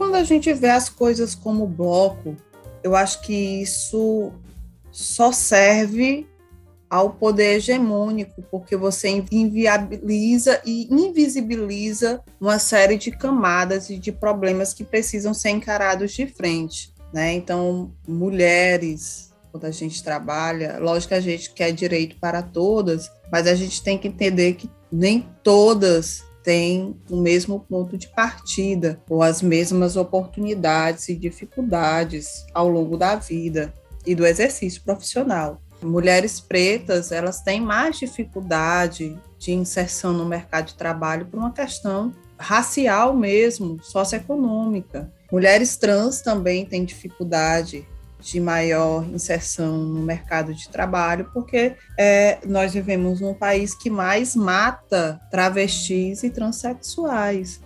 quando a gente vê as coisas como bloco, eu acho que isso só serve ao poder hegemônico, porque você inviabiliza e invisibiliza uma série de camadas e de problemas que precisam ser encarados de frente. Né? Então, mulheres, quando a gente trabalha, lógico que a gente quer direito para todas, mas a gente tem que entender que nem todas têm o mesmo ponto de partida ou as mesmas oportunidades e dificuldades ao longo da vida e do exercício profissional. Mulheres pretas, elas têm mais dificuldade de inserção no mercado de trabalho por uma questão racial mesmo, socioeconômica. Mulheres trans também têm dificuldade de maior inserção no mercado de trabalho, porque é, nós vivemos num país que mais mata travestis e transexuais.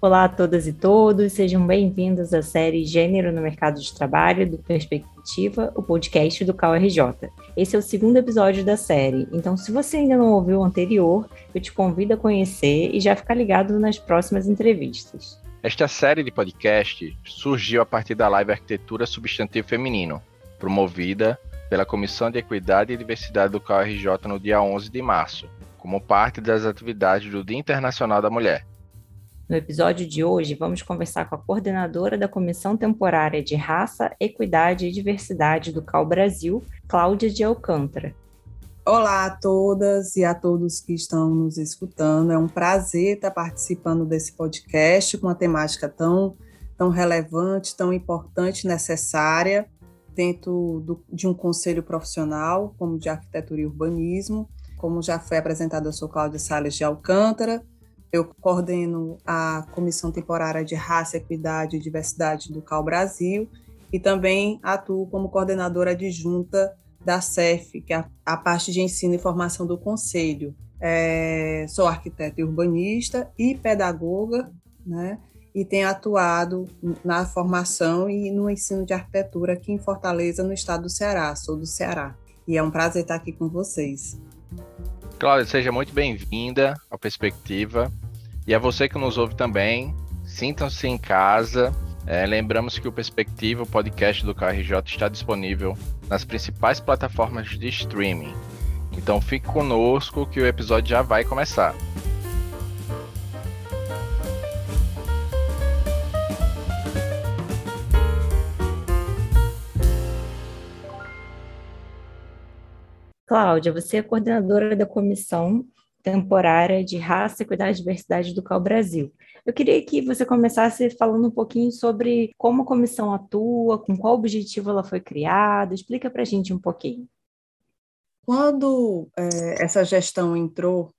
Olá a todas e todos, sejam bem-vindos à série Gênero no Mercado de Trabalho do Perspectiva, o podcast do CalRJ. Esse é o segundo episódio da série, então se você ainda não ouviu o anterior, eu te convido a conhecer e já ficar ligado nas próximas entrevistas. Esta série de podcast surgiu a partir da live Arquitetura Substantivo Feminino, promovida pela Comissão de Equidade e Diversidade do CalRJ no dia 11 de março, como parte das atividades do Dia Internacional da Mulher. No episódio de hoje, vamos conversar com a coordenadora da Comissão Temporária de Raça, Equidade e Diversidade do CAL Brasil, Cláudia de Alcântara. Olá a todas e a todos que estão nos escutando. É um prazer estar participando desse podcast com uma temática tão, tão relevante, tão importante, necessária dentro do, de um conselho profissional, como de arquitetura e urbanismo. Como já foi apresentado, eu sou Cláudia Salles de Alcântara, eu coordeno a Comissão Temporária de Raça, Equidade e Diversidade do CAL Brasil e também atuo como coordenadora adjunta da CEF, que é a parte de ensino e formação do Conselho. É, sou arquiteta e urbanista e pedagoga, né? E tenho atuado na formação e no ensino de arquitetura aqui em Fortaleza, no estado do Ceará. Sou do Ceará. E é um prazer estar aqui com vocês. Cláudia, seja muito bem-vinda ao Perspectiva. E a você que nos ouve também, sintam-se em casa. É, lembramos que o Perspectiva, o podcast do KRJ, está disponível nas principais plataformas de streaming. Então fique conosco que o episódio já vai começar. Cláudia, você é coordenadora da Comissão Temporária de Raça, Equidade e Diversidade do CAL Brasil. Eu queria que você começasse falando um pouquinho sobre como a comissão atua, com qual objetivo ela foi criada. Explica para a gente um pouquinho. Quando é, essa gestão entrou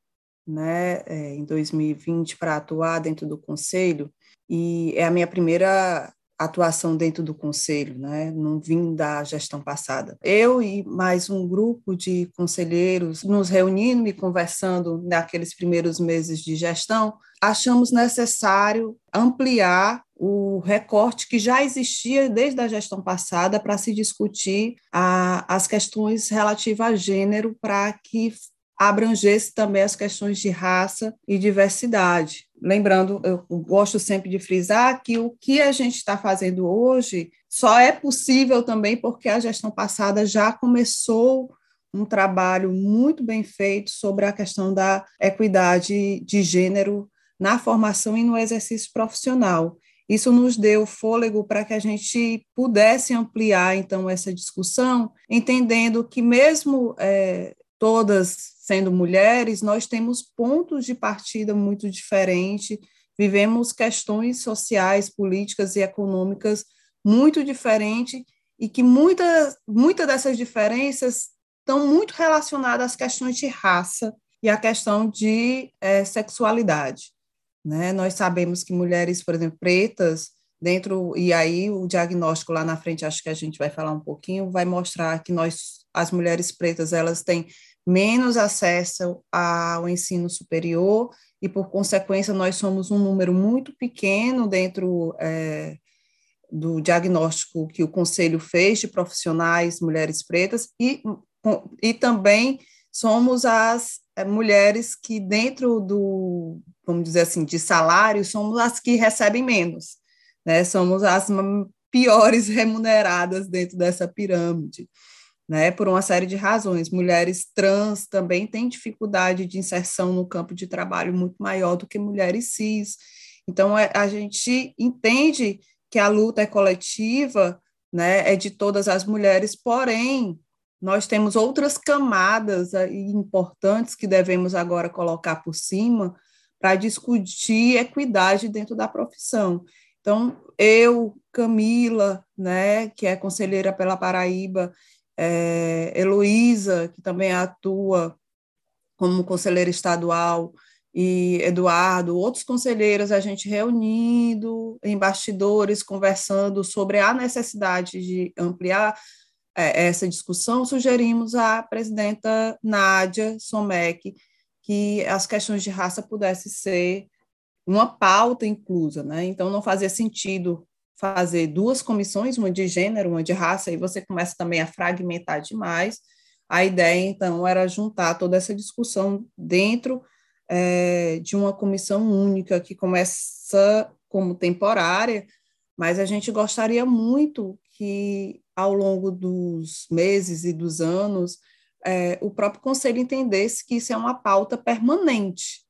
né, é, em 2020 para atuar dentro do Conselho, e é a minha primeira atuação dentro do conselho, né? não vim da gestão passada. Eu e mais um grupo de conselheiros nos reunindo e conversando naqueles primeiros meses de gestão, achamos necessário ampliar o recorte que já existia desde a gestão passada para se discutir a, as questões relativas a gênero para que abrangesse também as questões de raça e diversidade. Lembrando, eu gosto sempre de frisar que o que a gente está fazendo hoje só é possível também porque a gestão passada já começou um trabalho muito bem feito sobre a questão da equidade de gênero na formação e no exercício profissional. Isso nos deu fôlego para que a gente pudesse ampliar, então, essa discussão, entendendo que, mesmo é, todas sendo mulheres, nós temos pontos de partida muito diferentes, vivemos questões sociais, políticas e econômicas muito diferentes e que muitas muita dessas diferenças estão muito relacionadas às questões de raça e à questão de é, sexualidade. Né? Nós sabemos que mulheres, por exemplo, pretas, dentro, e aí o diagnóstico lá na frente, acho que a gente vai falar um pouquinho, vai mostrar que nós, as mulheres pretas, elas têm menos acesso ao ensino superior e, por consequência, nós somos um número muito pequeno dentro é, do diagnóstico que o Conselho fez de profissionais mulheres pretas e, e também somos as é, mulheres que, dentro do, vamos dizer assim, de salário, somos as que recebem menos. né? Somos as piores remuneradas dentro dessa pirâmide, né? Por uma série de razões. Mulheres trans também têm dificuldade de inserção no campo de trabalho muito maior do que mulheres cis. Então, é, a gente entende que a luta é coletiva, né? É de todas as mulheres, porém, nós temos outras camadas importantes que devemos agora colocar por cima para discutir equidade dentro da profissão. Então, eu, Camila, né, que é conselheira pela Paraíba, é, Heloísa, que também atua como conselheira estadual, e Eduardo, outros conselheiros, a gente reunindo em bastidores, conversando sobre a necessidade de ampliar é, essa discussão, sugerimos à presidenta Nádia Somec que as questões de raça pudessem ser uma pauta inclusa, né? Então não fazia sentido fazer duas comissões, uma de gênero, uma de raça, e você começa também a fragmentar demais. A ideia, então, era juntar toda essa discussão dentro é, de uma comissão única, que começa como temporária, mas a gente gostaria muito que, ao longo dos meses e dos anos, é, o próprio conselho entendesse que isso é uma pauta permanente.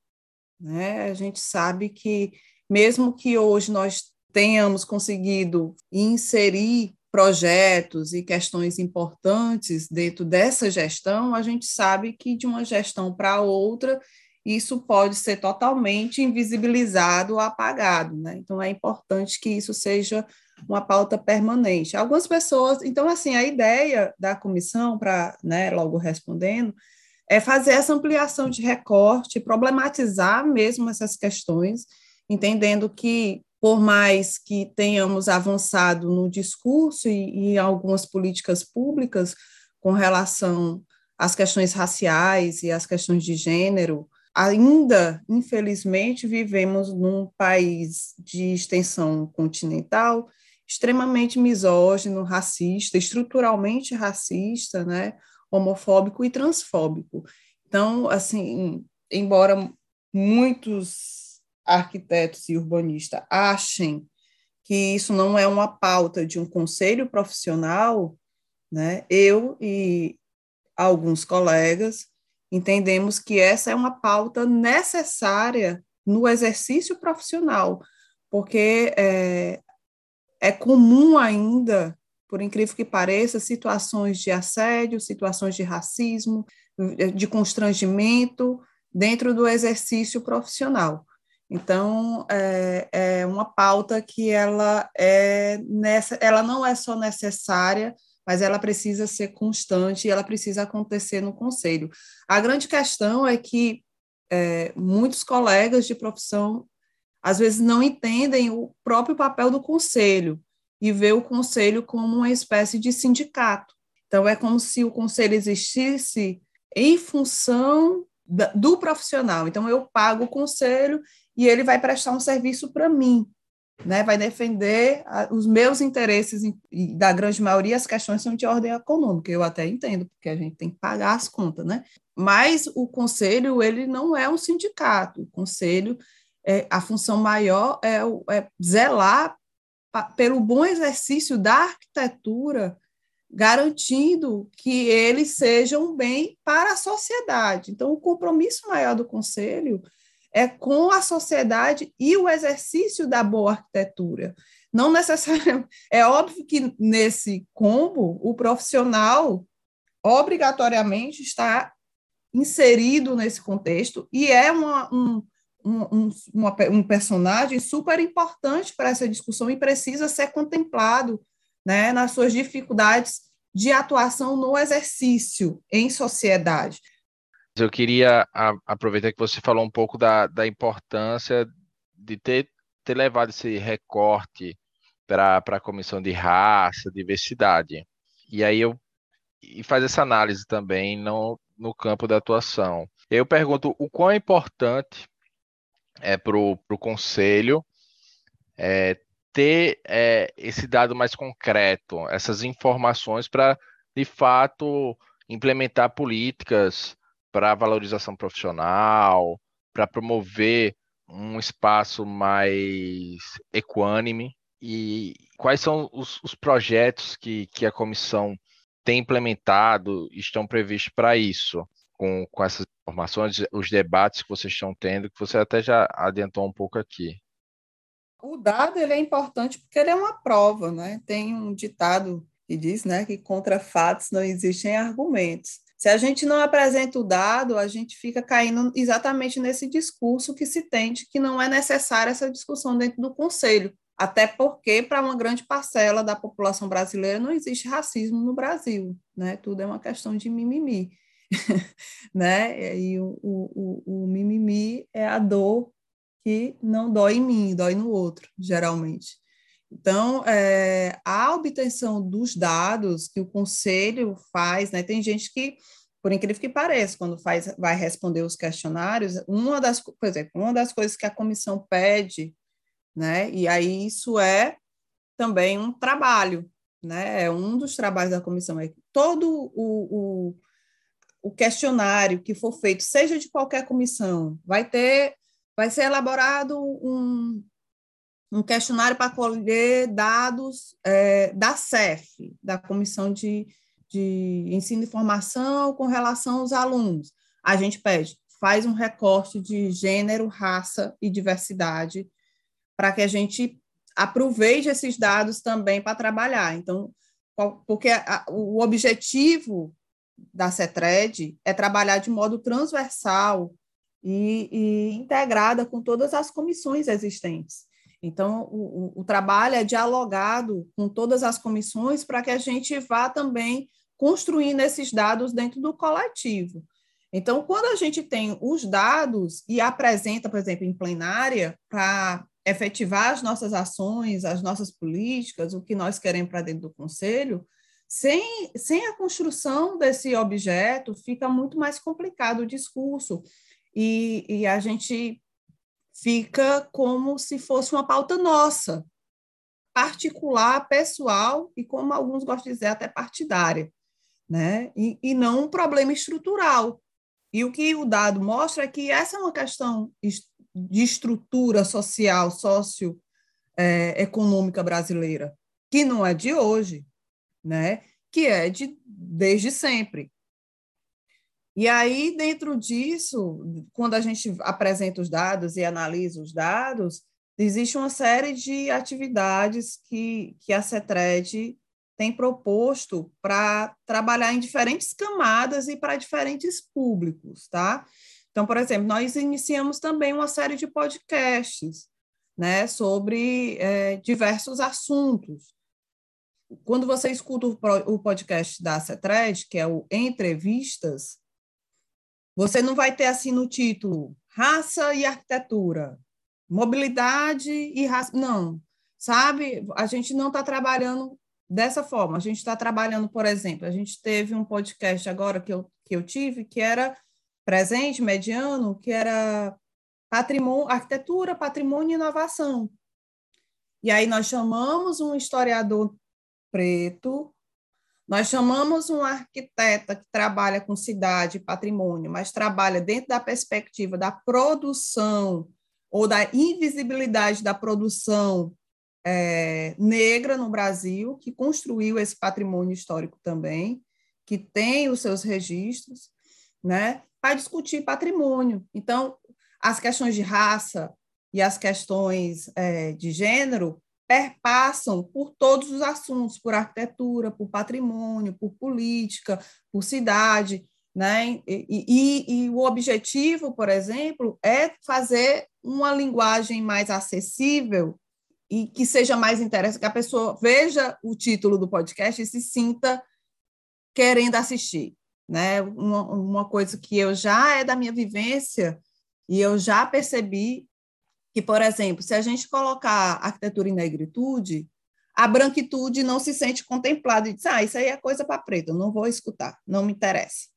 Né? A gente sabe que, mesmo que hoje nós tenhamos conseguido inserir projetos e questões importantes dentro dessa gestão, a gente sabe que de uma gestão para outra isso pode ser totalmente invisibilizado ou apagado, né? Então é importante que isso seja uma pauta permanente. Algumas pessoas, então, assim, a ideia da comissão, para, né, logo respondendo, é fazer essa ampliação de recorte, problematizar mesmo essas questões, entendendo que, por mais que tenhamos avançado no discurso e, e algumas políticas públicas com relação às questões raciais e às questões de gênero, ainda, infelizmente, vivemos num país de extensão continental extremamente misógino, racista, estruturalmente racista, né, homofóbico e transfóbico. Então, assim, embora muitos arquitetos e urbanistas achem que isso não é uma pauta de um conselho profissional, né, eu e alguns colegas entendemos que essa é uma pauta necessária no exercício profissional, porque é, é comum ainda, por incrível que pareça, situações de assédio, situações de racismo, de constrangimento dentro do exercício profissional. Então, é, é uma pauta que ela, é nessa, ela não é só necessária, mas ela precisa ser constante e ela precisa acontecer no conselho. A grande questão é que é, muitos colegas de profissão às vezes não entendem o próprio papel do conselho e vê o conselho como uma espécie de sindicato. Então, é como se o conselho existisse em função do profissional. Então, eu pago o conselho e ele vai prestar um serviço para mim, né? vai defender os meus interesses, e da grande maioria as questões são de ordem econômica, eu até entendo, porque a gente tem que pagar as contas, né? Mas o conselho, ele não é um sindicato, o conselho é, a função maior é, é zelar pelo bom exercício da arquitetura, garantindo que eles sejam um bem para a sociedade. Então, o compromisso maior do Conselho é com a sociedade e o exercício da boa arquitetura. Não necessariamente. É óbvio que nesse combo, o profissional obrigatoriamente está inserido nesse contexto e é uma, um, um, uma, um personagem super importante para essa discussão e precisa ser contemplado né, nas suas dificuldades de atuação no exercício em sociedade. Eu queria aproveitar que você falou um pouco da, da importância de ter, ter levado esse recorte para a comissão de raça, diversidade. E aí eu e faz essa análise também no, no campo da atuação. Eu pergunto o quão importante é, para o conselho é, ter é, esse dado mais concreto, essas informações para, de fato, implementar políticas para valorização profissional, para promover um espaço mais equânime. e quais são os, os projetos que, que a comissão tem implementado, estão previstos para isso, com, com essas informações, os debates que vocês estão tendo, que você até já adiantou um pouco aqui. O dado ele é importante porque ele é uma prova, né? Tem um ditado que diz, né, que contra fatos não existem argumentos. Se a gente não apresenta o dado, a gente fica caindo exatamente nesse discurso que se tem de que não é necessária essa discussão dentro do conselho, até porque para uma grande parcela da população brasileira não existe racismo no Brasil, né? Tudo é uma questão de mimimi, né? E o, o, o, mimimi é a dor que não dói em mim, dói no outro, geralmente. Então, é, a obtenção dos dados que o conselho faz, né, tem gente que, por incrível que pareça, quando faz, vai responder os questionários, uma das, por exemplo, uma das coisas que a comissão pede, né, e aí isso é também um trabalho, né, é um dos trabalhos da comissão, é todo o, o, o questionário que for feito, seja de qualquer comissão, vai ter, vai ser elaborado um, um questionário para colher dados é, da CEF, da Comissão de, de Ensino e Formação, com relação aos alunos. A gente pede, faz um recorte de gênero, raça e diversidade, para que a gente aproveite esses dados também para trabalhar. Então, porque a, o objetivo da CETRED é trabalhar de modo transversal e, e integrada com todas as comissões existentes. Então, o, o, o trabalho é dialogado com todas as comissões para que a gente vá também construindo esses dados dentro do coletivo. Então, quando a gente tem os dados e apresenta, por exemplo, em plenária, para efetivar as nossas ações, as nossas políticas, o que nós queremos para dentro do conselho, sem, sem a construção desse objeto, fica muito mais complicado o discurso. E, e a gente fica como se fosse uma pauta nossa, particular, pessoal e, como alguns gostam de dizer, até partidária, né? E, e não um problema estrutural. E o que o dado mostra é que essa é uma questão de estrutura social, socioeconômica é, brasileira, que não é de hoje, né? que é de desde sempre. E aí, dentro disso, quando a gente apresenta os dados e analisa os dados, existe uma série de atividades que, que a CETRED tem proposto para trabalhar em diferentes camadas e para diferentes públicos, tá? Então, por exemplo, nós iniciamos também uma série de podcasts, né, sobre é, diversos assuntos. Quando você escuta o podcast da CETRED, que é o Entrevistas, você não vai ter assim no título raça e arquitetura, mobilidade e raça. Não, sabe? A gente não está trabalhando dessa forma. A gente está trabalhando, por exemplo, a gente teve um podcast agora que eu, que eu tive, que era presente, mediano, que era patrimônio, arquitetura, patrimônio e inovação. E aí nós chamamos um historiador preto nós chamamos um arquiteta que trabalha com cidade e patrimônio, mas trabalha dentro da perspectiva da produção ou da invisibilidade da produção é, negra no Brasil, que construiu esse patrimônio histórico também, que tem os seus registros, né, para discutir patrimônio. Então, as questões de raça e as questões é, de gênero perpassam por todos os assuntos, por arquitetura, por patrimônio, por política, por cidade, né? E, e, e, o objetivo, por exemplo, é fazer uma linguagem mais acessível e que seja mais interessante, que a pessoa veja o título do podcast e se sinta querendo assistir, né? Uma, uma coisa que eu já é da minha vivência e eu já percebi que, por exemplo, se a gente colocar arquitetura em negritude, a branquitude não se sente contemplada e diz, ah, isso aí é coisa para preto, não vou escutar, não me interessa.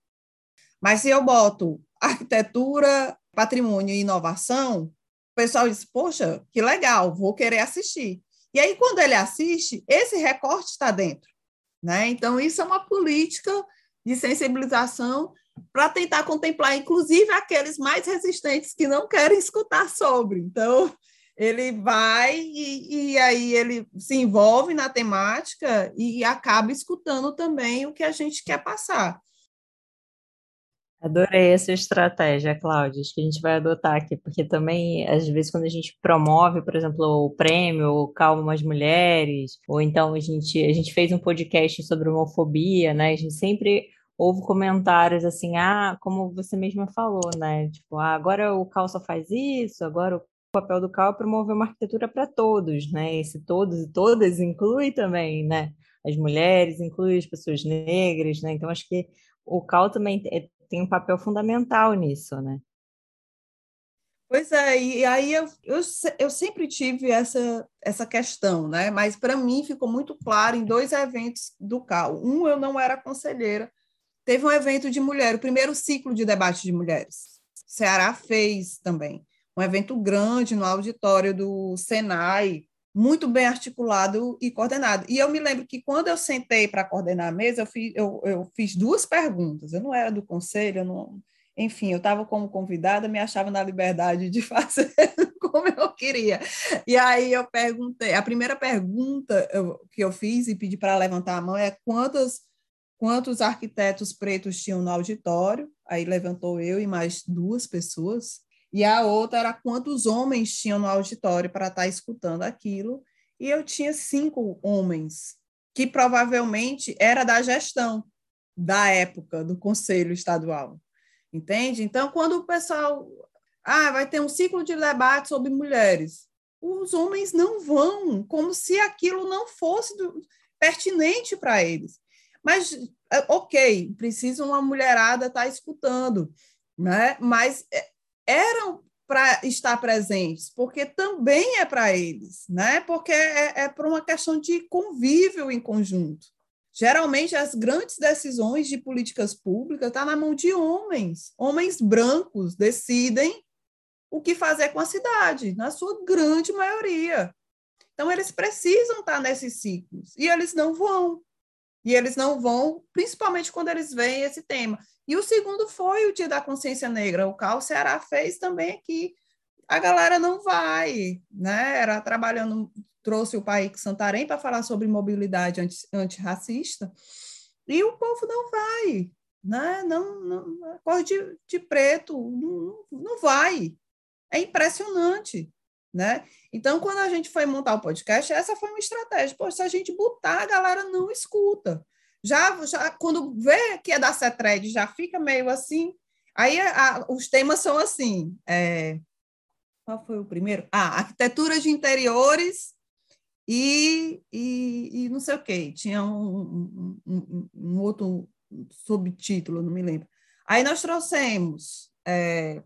Mas se eu boto arquitetura, patrimônio e inovação, o pessoal diz, poxa, que legal, vou querer assistir. E aí, quando ele assiste, esse recorte está dentro. Né? Então, isso é uma política de sensibilização para tentar contemplar, inclusive, aqueles mais resistentes que não querem escutar sobre. Então, ele vai e, e, aí ele se envolve na temática e acaba escutando também o que a gente quer passar. Adorei essa estratégia, Cláudia. Acho que a gente vai adotar aqui, porque também, às vezes, quando a gente promove, por exemplo, o prêmio o Calma as Mulheres, ou então a gente, a gente fez um podcast sobre homofobia, né? A gente sempre houve comentários assim, ah, como você mesma falou, né? Tipo, ah, agora o Cal só faz isso, agora o papel do Cal é promover uma arquitetura para todos, né? Esse todos e todas inclui também, né? As mulheres, inclui as pessoas negras, né? Então, acho que o Cal também é tem um papel fundamental nisso, né? Pois é, e aí eu, eu, eu sempre tive essa, essa questão, né? Mas para mim ficou muito claro em dois eventos do CAL. Um, eu não era conselheira, teve um evento de mulher, o primeiro ciclo de debate de mulheres. O Ceará fez também um evento grande no auditório do Senai, muito bem articulado e coordenado. E eu me lembro que quando eu sentei para coordenar a mesa, eu fiz, eu, eu fiz duas perguntas. Eu não era do conselho, eu não, enfim, eu estava como convidada, me achava na liberdade de fazer como eu queria. E aí eu perguntei, a primeira pergunta eu, que eu fiz e pedi para levantar a mão é quantos, quantos arquitetos pretos tinham no auditório? Aí levantou eu e mais duas pessoas e a outra era quantos homens tinham no auditório para estar tá escutando aquilo, e eu tinha cinco homens, que provavelmente era da gestão da época do Conselho Estadual, entende? Então, quando o pessoal, ah, vai ter um ciclo de debate sobre mulheres, os homens não vão, como se aquilo não fosse do, pertinente para eles. Mas, é, ok, precisa uma mulherada estar tá escutando, né? mas é, eram para estar presentes, porque também é para eles, né? porque é, é por uma questão de convívio em conjunto. Geralmente, as grandes decisões de políticas públicas estão tá na mão de homens. Homens brancos decidem o que fazer com a cidade, na sua grande maioria. Então, eles precisam estar tá nesses ciclos, e eles não vão. E eles não vão, principalmente quando eles veem esse tema. E o segundo foi o Dia da Consciência Negra. O Cal Ceará fez também aqui. A galera não vai, né? Era trabalhando, trouxe o Paik Santarém para falar sobre mobilidade anti, antirracista, e o povo não vai, né? Não, não cor de, de preto, não, não vai. É impressionante, né? Então, quando a gente foi montar o podcast, essa foi uma estratégia. Poxa, se a gente botar, a galera não escuta já, já quando vê que é da CETRED, já fica meio assim. Aí a, os temas são assim. É, qual foi o primeiro? Ah, arquitetura de interiores e, e, e não sei o quê. Tinha um, um, um, um, outro subtítulo, não me lembro. Aí nós trouxemos é,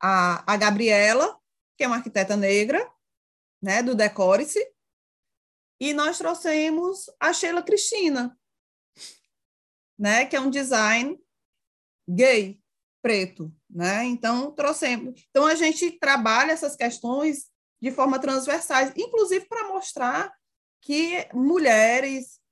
a, a Gabriela, que é uma arquiteta negra, né, do Decore-se, e nós trouxemos a Sheila Cristina, né, que é um design gay, preto, né? Então trouxemos. Então a gente trabalha essas questões de forma transversais, inclusive para mostrar que mulheres,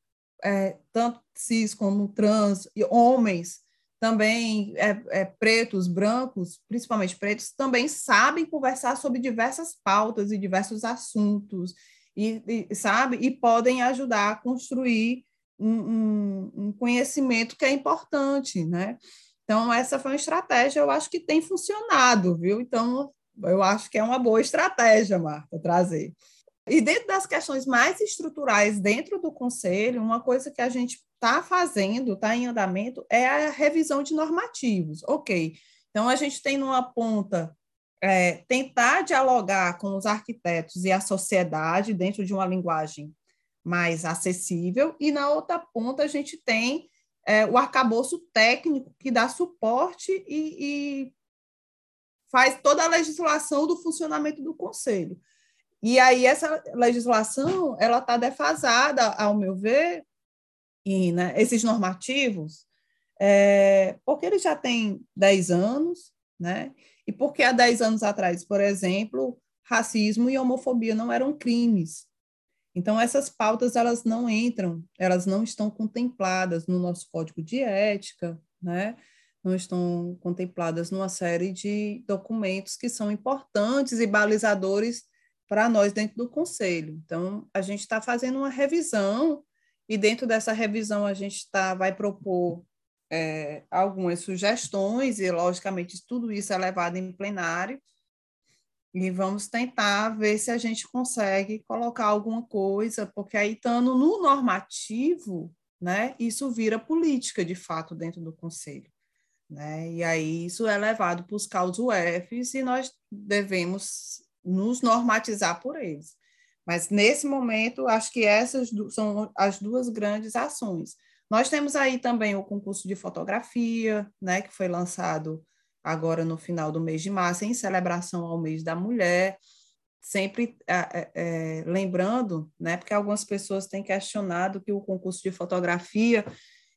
é, tanto cis como trans, e homens também é, é, pretos, brancos, principalmente pretos, também sabem conversar sobre diversas pautas e diversos assuntos, e, e sabe, e podem ajudar a construir um, um, conhecimento que é importante, né? Então, essa foi uma estratégia, eu acho que tem funcionado, viu? Então, eu acho que é uma boa estratégia, Marta, trazer. E dentro das questões mais estruturais dentro do conselho, uma coisa que a gente está fazendo, está em andamento, é a revisão de normativos. Ok, então a gente tem numa ponta é, tentar dialogar com os arquitetos e a sociedade dentro de uma linguagem mais acessível, e na outra ponta a gente tem é, o arcabouço técnico que dá suporte e, e faz toda a legislação do funcionamento do conselho. E aí essa legislação ela está defasada, ao meu ver, e né, esses normativos, é, porque ele já tem 10 anos, né? E porque há 10 anos atrás, por exemplo, racismo e homofobia não eram crimes. Então, essas pautas elas não entram, elas não estão contempladas no nosso código de ética, né? não estão contempladas numa série de documentos que são importantes e balizadores para nós dentro do conselho. Então, a gente está fazendo uma revisão e dentro dessa revisão a gente tá, vai propor é, algumas sugestões e, logicamente, tudo isso é levado em plenário e vamos tentar ver se a gente consegue colocar alguma coisa, porque aí, estando no normativo, né, isso vira política, de fato, dentro do Conselho. Né? E aí isso é levado para os CAUS UFs e nós devemos nos normatizar por eles. Mas, nesse momento, acho que essas são as duas grandes ações. Nós temos aí também o concurso de fotografia, né, que foi lançado agora no final do mês de março, em celebração ao mês da mulher, sempre é, é, lembrando, né, porque algumas pessoas têm questionado que o concurso de fotografia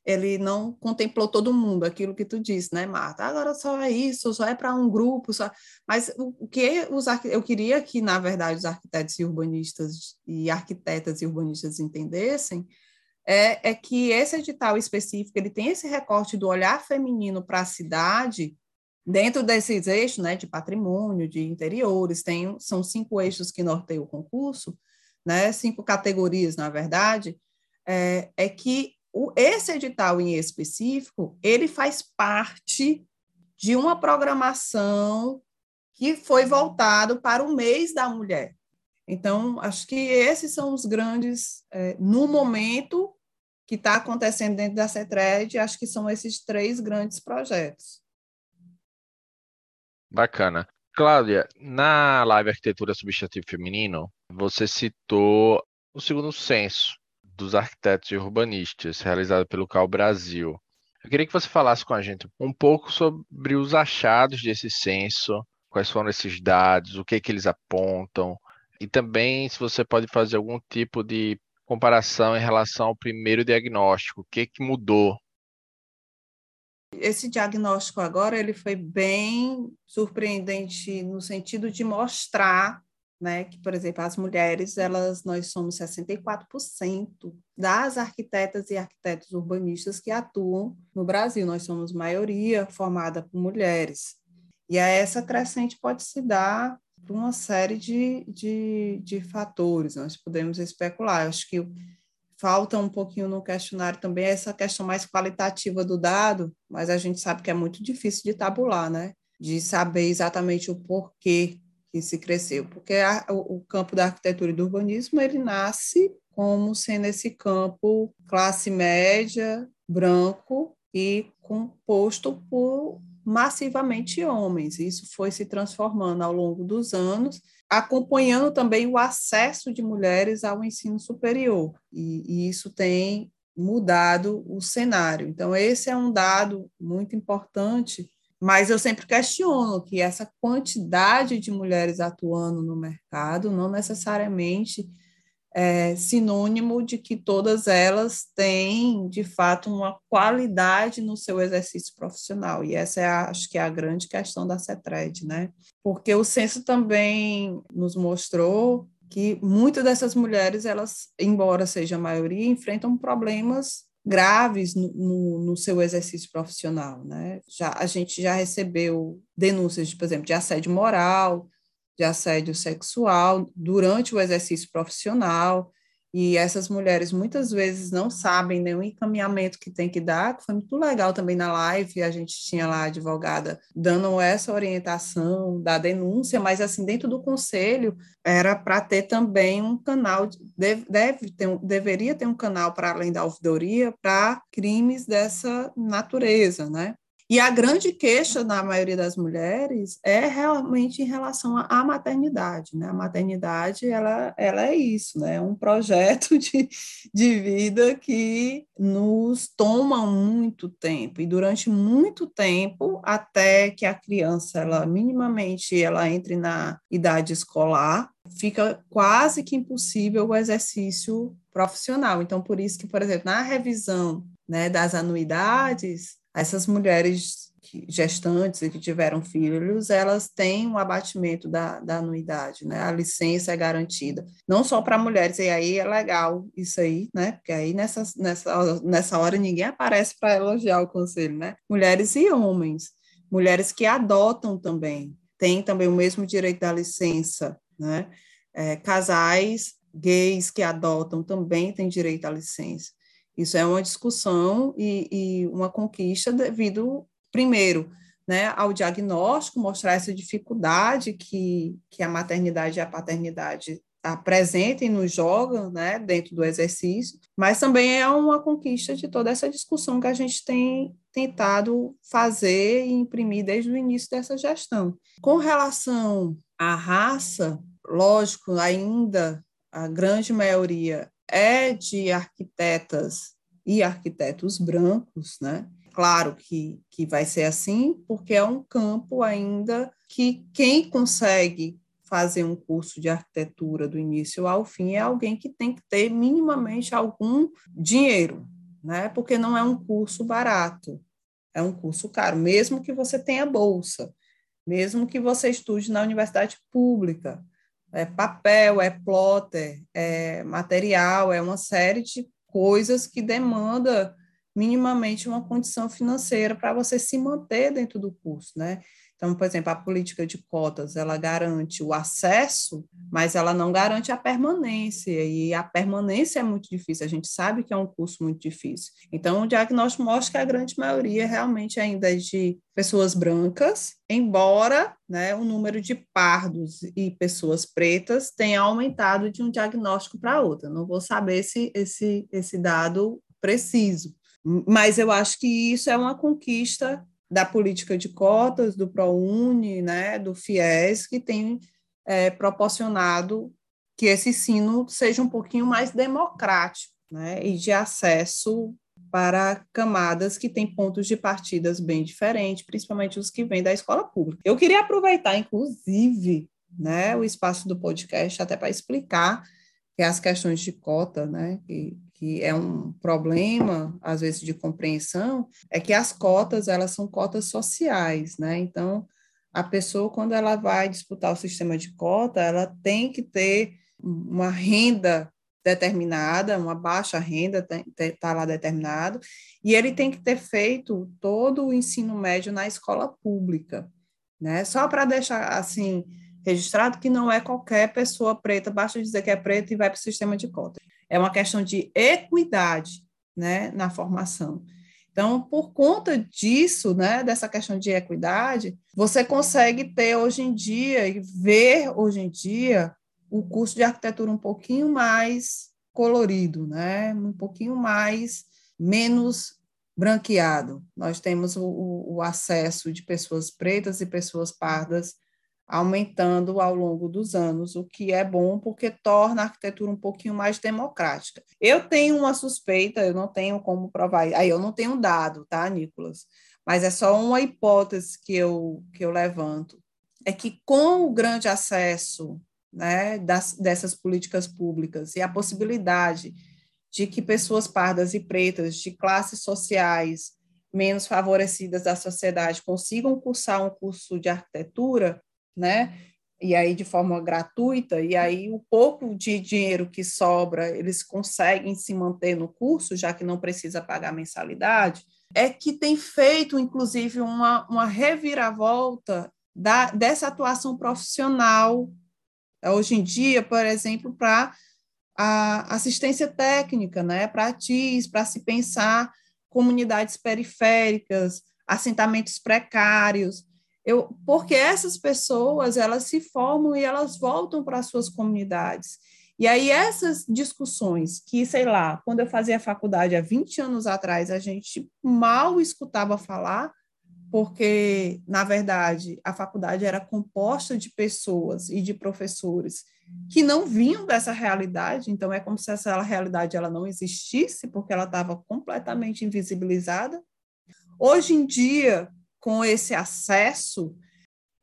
ele não contemplou todo mundo, aquilo que tu disse, né, Marta? Agora só é isso, só é para um grupo, só... mas o que os eu queria que, na verdade, os arquitetos e urbanistas e arquitetas e urbanistas entendessem é, é que esse edital específico ele tem esse recorte do olhar feminino para a cidade dentro desses eixos, né, de patrimônio, de interiores, tem são cinco eixos que norteiam o concurso, né, cinco categorias, na verdade, é, é que o, esse edital em específico, ele faz parte de uma programação que foi voltado para o mês da mulher. Então, acho que esses são os grandes, é, no momento que está acontecendo dentro da CETRED, acho que são esses três grandes projetos. Bacana. Cláudia, na live Arquitetura Substantivo Feminino, você citou o segundo censo, dos arquitetos e urbanistas, realizado pelo CAL Brasil. Eu queria que você falasse com a gente um pouco sobre os achados desse censo, quais foram esses dados, o que, que eles apontam, e também se você pode fazer algum tipo de comparação em relação ao primeiro diagnóstico, o que, que mudou esse diagnóstico agora ele foi bem surpreendente no sentido de mostrar né, que, por exemplo, as mulheres, elas, nós somos 64% das arquitetas e arquitetos urbanistas que atuam no Brasil, nós somos maioria formada por mulheres. E a essa crescente pode se dar por uma série de, de, de fatores, nós podemos especular. Eu acho que falta um pouquinho no questionário também essa questão mais qualitativa do dado, mas a gente sabe que é muito difícil de tabular, né? De saber exatamente o porquê que se cresceu, porque a, o, campo da arquitetura e do urbanismo ele nasce como sendo esse campo classe média, branco e composto por massivamente homens. Isso foi se transformando ao longo dos anos, acompanhando também o acesso de mulheres ao ensino superior, e, e isso tem mudado o cenário. Então, esse é um dado muito importante mas eu sempre questiono que essa quantidade de mulheres atuando no mercado não necessariamente é sinônimo de que todas elas têm, de fato, uma qualidade no seu exercício profissional. E essa é, a, acho que é a grande questão da CETRED, né? Porque o censo também nos mostrou que muitas dessas mulheres, elas, embora seja a maioria, enfrentam problemas graves no, no, no, seu exercício profissional, né? Já a gente já recebeu denúncias, de, por exemplo, de assédio moral, de assédio sexual durante o exercício profissional, e essas mulheres muitas vezes não sabem nenhum encaminhamento que tem que dar, foi muito legal também na live, a gente tinha lá a advogada dando essa orientação da denúncia, mas assim, dentro do conselho, era para ter também um canal, deve, deve ter deveria ter um canal para além da ouvidoria para crimes dessa natureza, né? E a grande queixa na maioria das mulheres é realmente em relação à maternidade, né? A maternidade, ela, ela é isso, né? É um projeto de, de vida que nos toma muito tempo, e durante muito tempo, até que a criança, ela minimamente, ela entre na idade escolar, fica quase que impossível o exercício profissional. Então, por isso que, por exemplo, na revisão né, das anuidades, essas mulheres gestantes e que tiveram filhos, elas têm um abatimento da, da anuidade, né? A licença é garantida, não só para mulheres, e aí é legal isso aí, né? Porque aí nessa, nessa, nessa hora ninguém aparece para elogiar o conselho, né? Mulheres e homens, mulheres que adotam também, têm também o mesmo direito da licença, né? É, casais gays que adotam também têm direito à licença. Isso é uma discussão e, e uma conquista devido, primeiro, né, ao diagnóstico, mostrar essa dificuldade que, que a maternidade e a paternidade apresentem, nos jogam né, dentro do exercício, mas também é uma conquista de toda essa discussão que a gente tem tentado fazer e imprimir desde o início dessa gestão. Com relação à raça, lógico, ainda a grande maioria é de arquitetas e arquitetos brancos, né? Claro que, que vai ser assim, porque é um campo ainda que quem consegue fazer um curso de arquitetura do início ao fim é alguém que tem que ter minimamente algum dinheiro, né? Porque não é um curso barato, é um curso caro, mesmo que você tenha bolsa, mesmo que você estude na universidade pública, é papel, é plotter, é material, é uma série de coisas que demanda minimamente uma condição financeira para você se manter dentro do curso, né? Então, por exemplo, a política de cotas, ela garante o acesso, mas ela não garante a permanência, e a permanência é muito difícil, a gente sabe que é um curso muito difícil. Então, o diagnóstico mostra que a grande maioria realmente ainda é de pessoas brancas, embora né, o número de pardos e pessoas pretas tenha aumentado de um diagnóstico para outro. Não vou saber esse, esse, esse dado preciso, mas eu acho que isso é uma conquista da política de cotas, do ProUni, né, do FIES, que tem é, proporcionado que esse ensino seja um pouquinho mais democrático né, e de acesso para camadas que têm pontos de partidas bem diferentes, principalmente os que vêm da escola pública. Eu queria aproveitar, inclusive, né, o espaço do podcast até para explicar que as questões de cota, né, que, que é um problema, às vezes, de compreensão, é que as cotas, elas são cotas sociais, né? Então, a pessoa, quando ela vai disputar o sistema de cota, ela tem que ter uma renda determinada, uma baixa renda está lá determinado, e ele tem que ter feito todo o ensino médio na escola pública, né? Só para deixar assim registrado que não é qualquer pessoa preta, basta dizer que é preta e vai para o sistema de cota é uma questão de equidade né, na formação. Então, por conta disso, né, dessa questão de equidade, você consegue ter hoje em dia e ver hoje em dia o curso de arquitetura um pouquinho mais colorido, né, um pouquinho mais menos branqueado. Nós temos o, o acesso de pessoas pretas e pessoas pardas aumentando ao longo dos anos, o que é bom porque torna a arquitetura um pouquinho mais democrática. Eu tenho uma suspeita, eu não tenho como provar, aí eu não tenho dado, tá, Nicolas? Mas é só uma hipótese que eu, que eu levanto. É que com o grande acesso né, das, dessas políticas públicas e a possibilidade de que pessoas pardas e pretas de classes sociais menos favorecidas da sociedade consigam cursar um curso de arquitetura, né? E aí de forma gratuita, e aí o pouco de dinheiro que sobra, eles conseguem se manter no curso, já que não precisa pagar mensalidade, é que tem feito, inclusive, uma, uma reviravolta da, dessa atuação profissional, hoje em dia, por exemplo, para a assistência técnica, né, para TIS, para se pensar comunidades periféricas, assentamentos precários, eu, porque essas pessoas elas se formam e elas voltam para as suas comunidades. E aí essas discussões que, sei lá, quando eu fazia faculdade há 20 anos atrás, a gente mal escutava falar, porque, na verdade, a faculdade era composta de pessoas e de professores que não vinham dessa realidade, então é como se essa realidade ela não existisse, porque ela estava completamente invisibilizada. Hoje em dia, com esse acesso,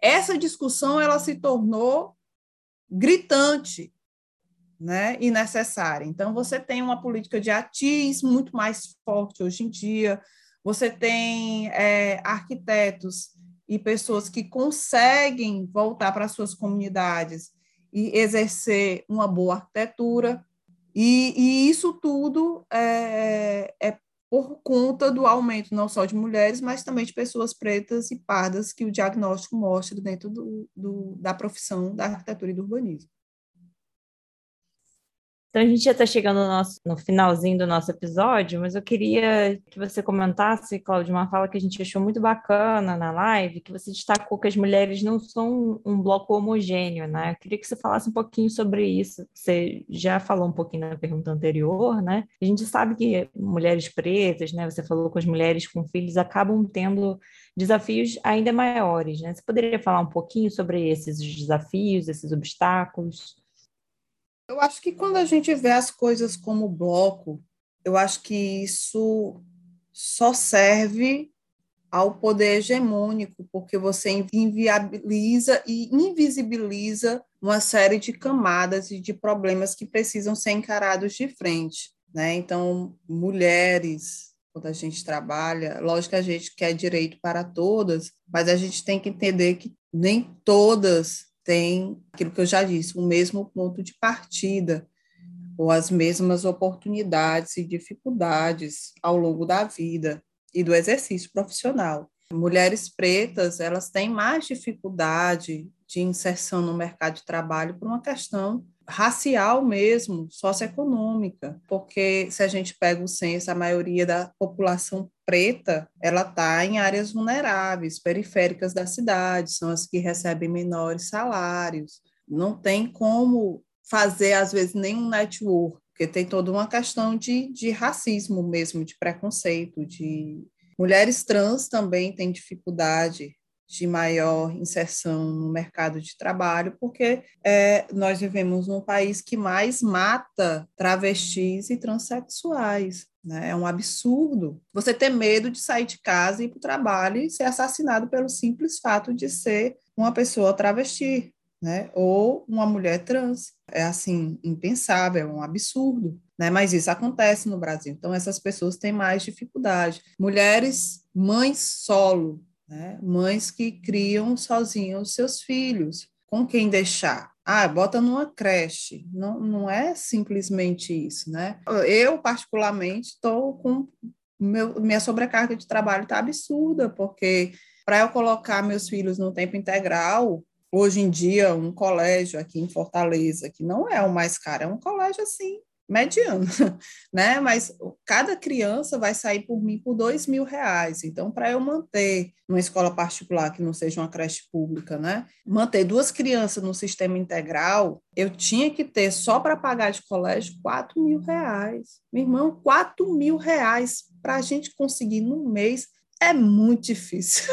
essa discussão ela se tornou gritante, né, e necessária. Então você tem uma política de atis muito mais forte hoje em dia. Você tem é, arquitetos e pessoas que conseguem voltar para suas comunidades e exercer uma boa arquitetura. E, e isso tudo é, é por conta do aumento não só de mulheres, mas também de pessoas pretas e pardas que o diagnóstico mostra dentro do, do, da profissão da arquitetura e do urbanismo. Então a gente já está chegando no, nosso, no, finalzinho do nosso episódio, mas eu queria que você comentasse, Cláudio, uma fala que a gente achou muito bacana na live, que você destacou que as mulheres não são um bloco homogêneo, né? Eu queria que você falasse um pouquinho sobre isso. Você já falou um pouquinho na pergunta anterior, né? A gente sabe que mulheres pretas, né? Você falou que as mulheres com filhos acabam tendo desafios ainda maiores, né? Você poderia falar um pouquinho sobre esses desafios, esses obstáculos? Eu acho que quando a gente vê as coisas como bloco, eu acho que isso só serve ao poder hegemônico, porque você inviabiliza e invisibiliza uma série de camadas e de problemas que precisam ser encarados de frente. Né? Então, mulheres, quando a gente trabalha, lógico que a gente quer direito para todas, mas a gente tem que entender que nem todas tem aquilo que eu já disse, o mesmo ponto de partida ou as mesmas oportunidades e dificuldades ao longo da vida e do exercício profissional. Mulheres pretas, elas têm mais dificuldade de inserção no mercado de trabalho por uma questão racial mesmo, socioeconômica, porque se a gente pega o censo, a maioria da população preta, ela está em áreas vulneráveis, periféricas da cidade, são as que recebem menores salários. Não tem como fazer, às vezes, nenhum network, porque tem toda uma questão de, de racismo mesmo, de preconceito, de mulheres trans também têm dificuldade de maior inserção no mercado de trabalho, porque é, nós vivemos num país que mais mata travestis e transexuais. Né? É um absurdo você ter medo de sair de casa e ir para o trabalho e ser assassinado pelo simples fato de ser uma pessoa travesti. Né? Ou uma mulher trans. É assim, impensável, é um absurdo. Né? Mas isso acontece no Brasil. Então, essas pessoas têm mais dificuldade. Mulheres, mães solo, né? Mães que criam sozinhos seus filhos. Com quem deixar? Ah, bota numa creche. Não, não é simplesmente isso, né? Eu, particularmente, estou com. Meu, minha sobrecarga de trabalho está absurda, porque para eu colocar meus filhos no tempo integral, hoje em dia, um colégio aqui em Fortaleza, que não é o mais caro, é um colégio assim, mediano, né? Mas cada criança vai sair por mim por dois mil reais. Então, para eu manter uma escola particular que não seja uma creche pública, né? Manter duas crianças no sistema integral, eu tinha que ter só para pagar de colégio quatro mil reais. Meu irmão, quatro mil reais para a gente conseguir no mês é muito difícil.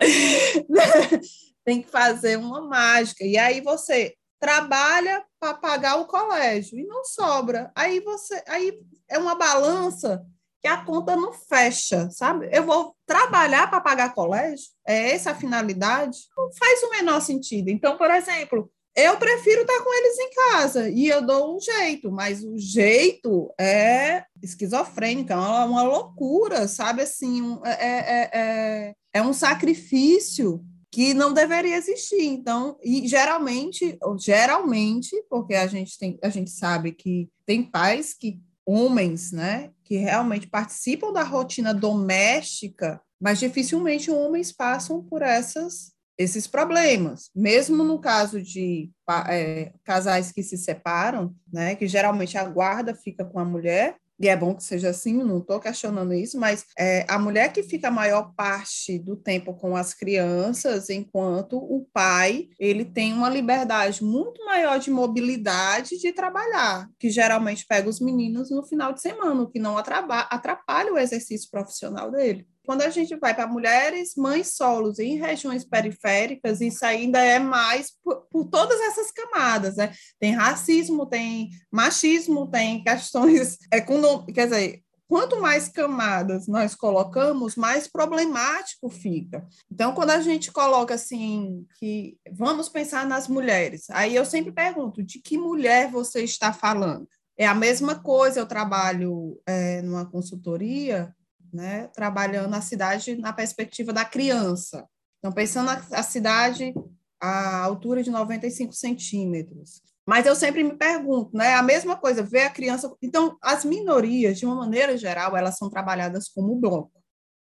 Tem que fazer uma mágica. E aí você trabalha para pagar o colégio e não sobra. Aí você, aí é uma balança que a conta não fecha, sabe? Eu vou trabalhar para pagar colégio? É essa a finalidade? Não faz o menor sentido. Então, por exemplo, eu prefiro estar com eles em casa e eu dou um jeito, mas o jeito é esquizofrênico, é uma, uma loucura, sabe? Assim, um, é, é, é, é um sacrifício que não deveria existir. Então, e geralmente, geralmente, porque a gente tem, a gente sabe que tem pais que homens, né, que realmente participam da rotina doméstica, mas dificilmente homens passam por essas esses problemas, mesmo no caso de é, casais que se separam, né, que geralmente a guarda fica com a mulher, e é bom que seja assim, não estou questionando isso, mas é, a mulher que fica a maior parte do tempo com as crianças, enquanto o pai ele tem uma liberdade muito maior de mobilidade de trabalhar, que geralmente pega os meninos no final de semana, o que não atrapalha o exercício profissional dele. Quando a gente vai para mulheres, mães solos em regiões periféricas, isso ainda é mais por, por, todas essas camadas, né? Tem racismo, tem machismo, tem questões econômicas, quer dizer, quanto mais camadas nós colocamos, mais problemático fica. Então, quando a gente coloca assim, que vamos pensar nas mulheres, aí eu sempre pergunto: de que mulher você está falando? É a mesma coisa, eu trabalho é, numa consultoria né, trabalhando a cidade na perspectiva da criança. Então, pensando a, cidade à altura de 95 centímetros. Mas eu sempre me pergunto, né? A mesma coisa, ver a criança. Então, as minorias, de uma maneira geral, elas são trabalhadas como bloco.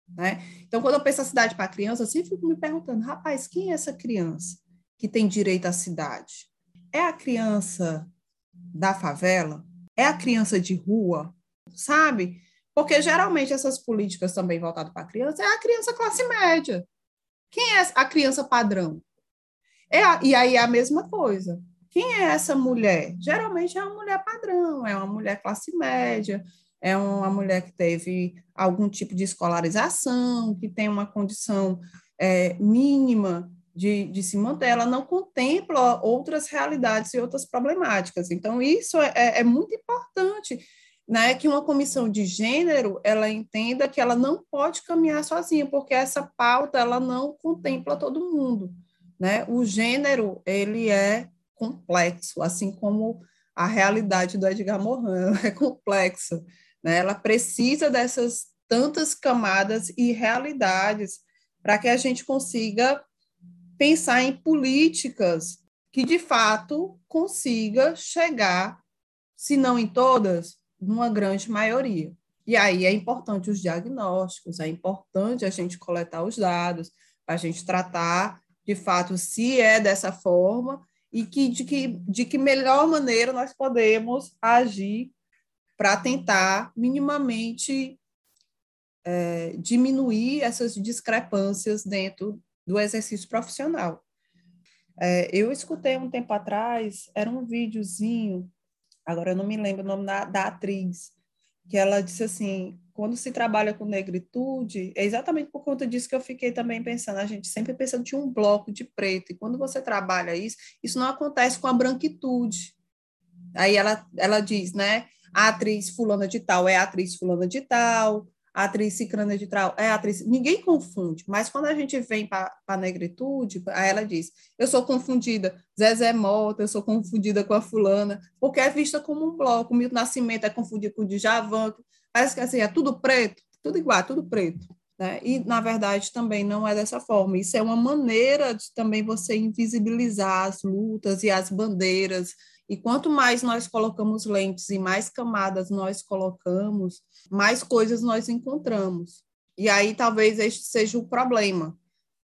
Né? Então, quando eu penso a cidade para a criança, eu sempre fico me perguntando, rapaz, quem é essa criança que tem direito à cidade? É a criança da favela? É a criança de rua? Sabe? Porque geralmente essas políticas também voltadas para a criança é a criança classe média. Quem é a criança padrão? É a, e aí é a mesma coisa. Quem é essa mulher? Geralmente é uma mulher padrão, é uma mulher classe média, é uma mulher que teve algum tipo de escolarização, que tem uma condição é, mínima de, de, se manter, ela não contempla outras realidades e outras problemáticas. Então, isso é, é, é muito importante, né, que uma comissão de gênero, ela entenda que ela não pode caminhar sozinha, porque essa pauta, ela não contempla todo mundo, né? O gênero, ele é complexo, assim como a realidade do Edgar Morin é complexa, né? Ela precisa dessas tantas camadas e realidades para que a gente consiga pensar em políticas que de fato consiga chegar, se não em todas, numa grande maioria. E aí é importante os diagnósticos, é importante a gente coletar os dados, a gente tratar de fato se é dessa forma e que, de, que, de que melhor maneira nós podemos agir para tentar minimamente é, diminuir essas discrepâncias dentro do exercício profissional. É, eu escutei um tempo atrás, era um videozinho, agora eu não me lembro o nome da, da atriz, que ela disse assim, quando se trabalha com negritude, é exatamente por conta disso que eu fiquei também pensando, a gente sempre pensando de um bloco de preto, e quando você trabalha isso, isso não acontece com a branquitude. Aí ela, ela diz, né, a atriz fulana de tal é a atriz fulana de tal, a atriz cicrana de tal é atriz. Ninguém confunde, mas quando a gente vem para a negritude, aí ela diz: eu sou confundida, Zezé Mota, eu sou confundida com a fulana, porque é vista como um bloco. O Milton Nascimento é confundido com o Djavan, parece que assim, é tudo preto, tudo igual, tudo preto. Né? E, na verdade, também não é dessa forma. Isso é uma maneira de também você invisibilizar as lutas e as bandeiras e quanto mais nós colocamos lentes e mais camadas nós colocamos, mais coisas nós encontramos. E aí talvez este seja o problema.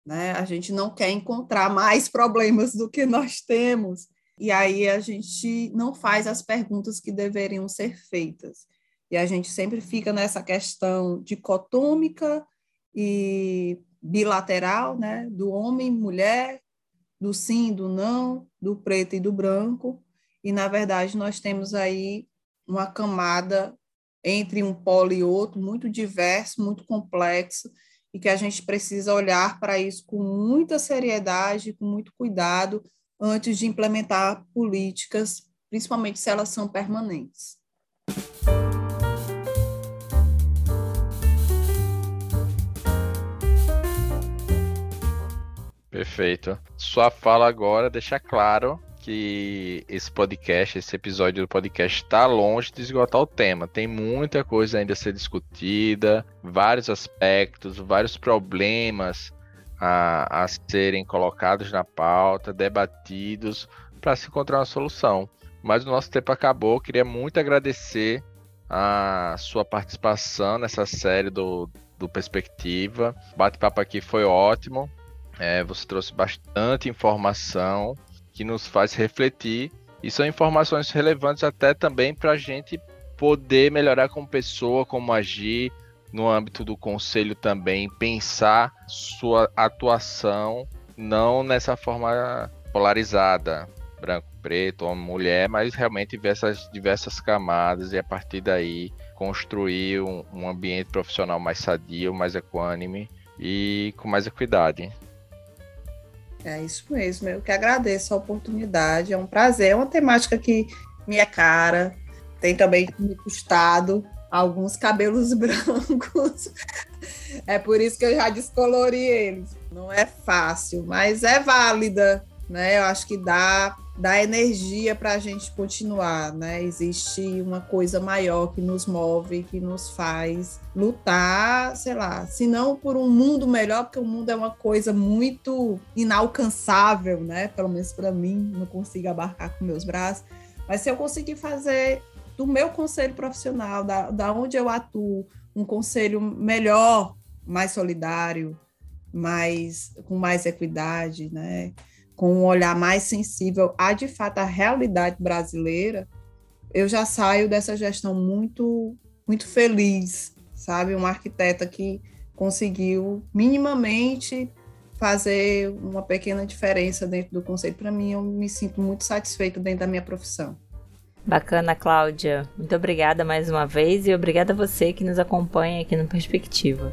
Né? A gente não quer encontrar mais problemas do que nós temos. E aí a gente não faz as perguntas que deveriam ser feitas. E a gente sempre fica nessa questão dicotômica e bilateral, né? do homem, mulher, do sim, do não, do preto e do branco, e, na verdade, nós temos aí uma camada entre um polo e outro muito diverso, muito complexo, e que a gente precisa olhar para isso com muita seriedade, com muito cuidado, antes de implementar políticas, principalmente se elas são permanentes. Perfeito. Sua fala agora deixa claro que esse podcast, esse episódio do podcast está longe de esgotar o tema. Tem muita coisa ainda a ser discutida, vários aspectos, vários problemas a, a serem colocados na pauta, debatidos, para se encontrar uma solução. Mas o nosso tempo acabou. Queria muito agradecer a sua participação nessa série do, do Perspectiva. O bate-papo aqui foi ótimo. É, você trouxe bastante informação que nos faz refletir e são informações relevantes até também para a gente poder melhorar como pessoa, como agir no âmbito do conselho também, pensar sua atuação não nessa forma polarizada, branco, preto, homem, mulher, mas realmente ver essas diversas camadas e a partir daí construir um, um ambiente profissional mais sadio, mais equânime e com mais equidade. É isso mesmo. Eu que agradeço a oportunidade. É um prazer. É uma temática que me é cara. Tem também me custado alguns cabelos brancos. É por isso que eu já descolori eles. Não é fácil, mas é válida, né? Eu acho que dá dá energia para a gente continuar, né? Existe uma coisa maior que nos move, que nos faz lutar, sei lá, se não por um mundo melhor, porque o mundo é uma coisa muito inalcançável, né? Pelo menos para mim, não consigo abarcar com meus braços. Mas se eu conseguir fazer do meu conselho profissional, da, da onde eu atuo, um conselho melhor, mais solidário, mais com mais equidade, né? Com um olhar mais sensível a, de fato, a realidade brasileira, eu já saio dessa gestão muito, muito feliz, sabe? Uma arquiteta que conseguiu minimamente fazer uma pequena diferença dentro do conceito. Para mim, eu me sinto muito satisfeita dentro da minha profissão. Bacana, Cláudia. Muito obrigada mais uma vez e obrigada a você que nos acompanha aqui no Perspectiva.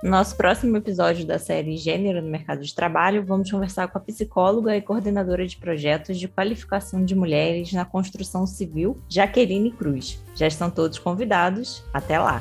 No nosso próximo episódio da série Gênero no Mercado de Trabalho, vamos conversar com a psicóloga e coordenadora de projetos de qualificação de mulheres na construção civil, Jaqueline Cruz. Já estão todos convidados. Até lá!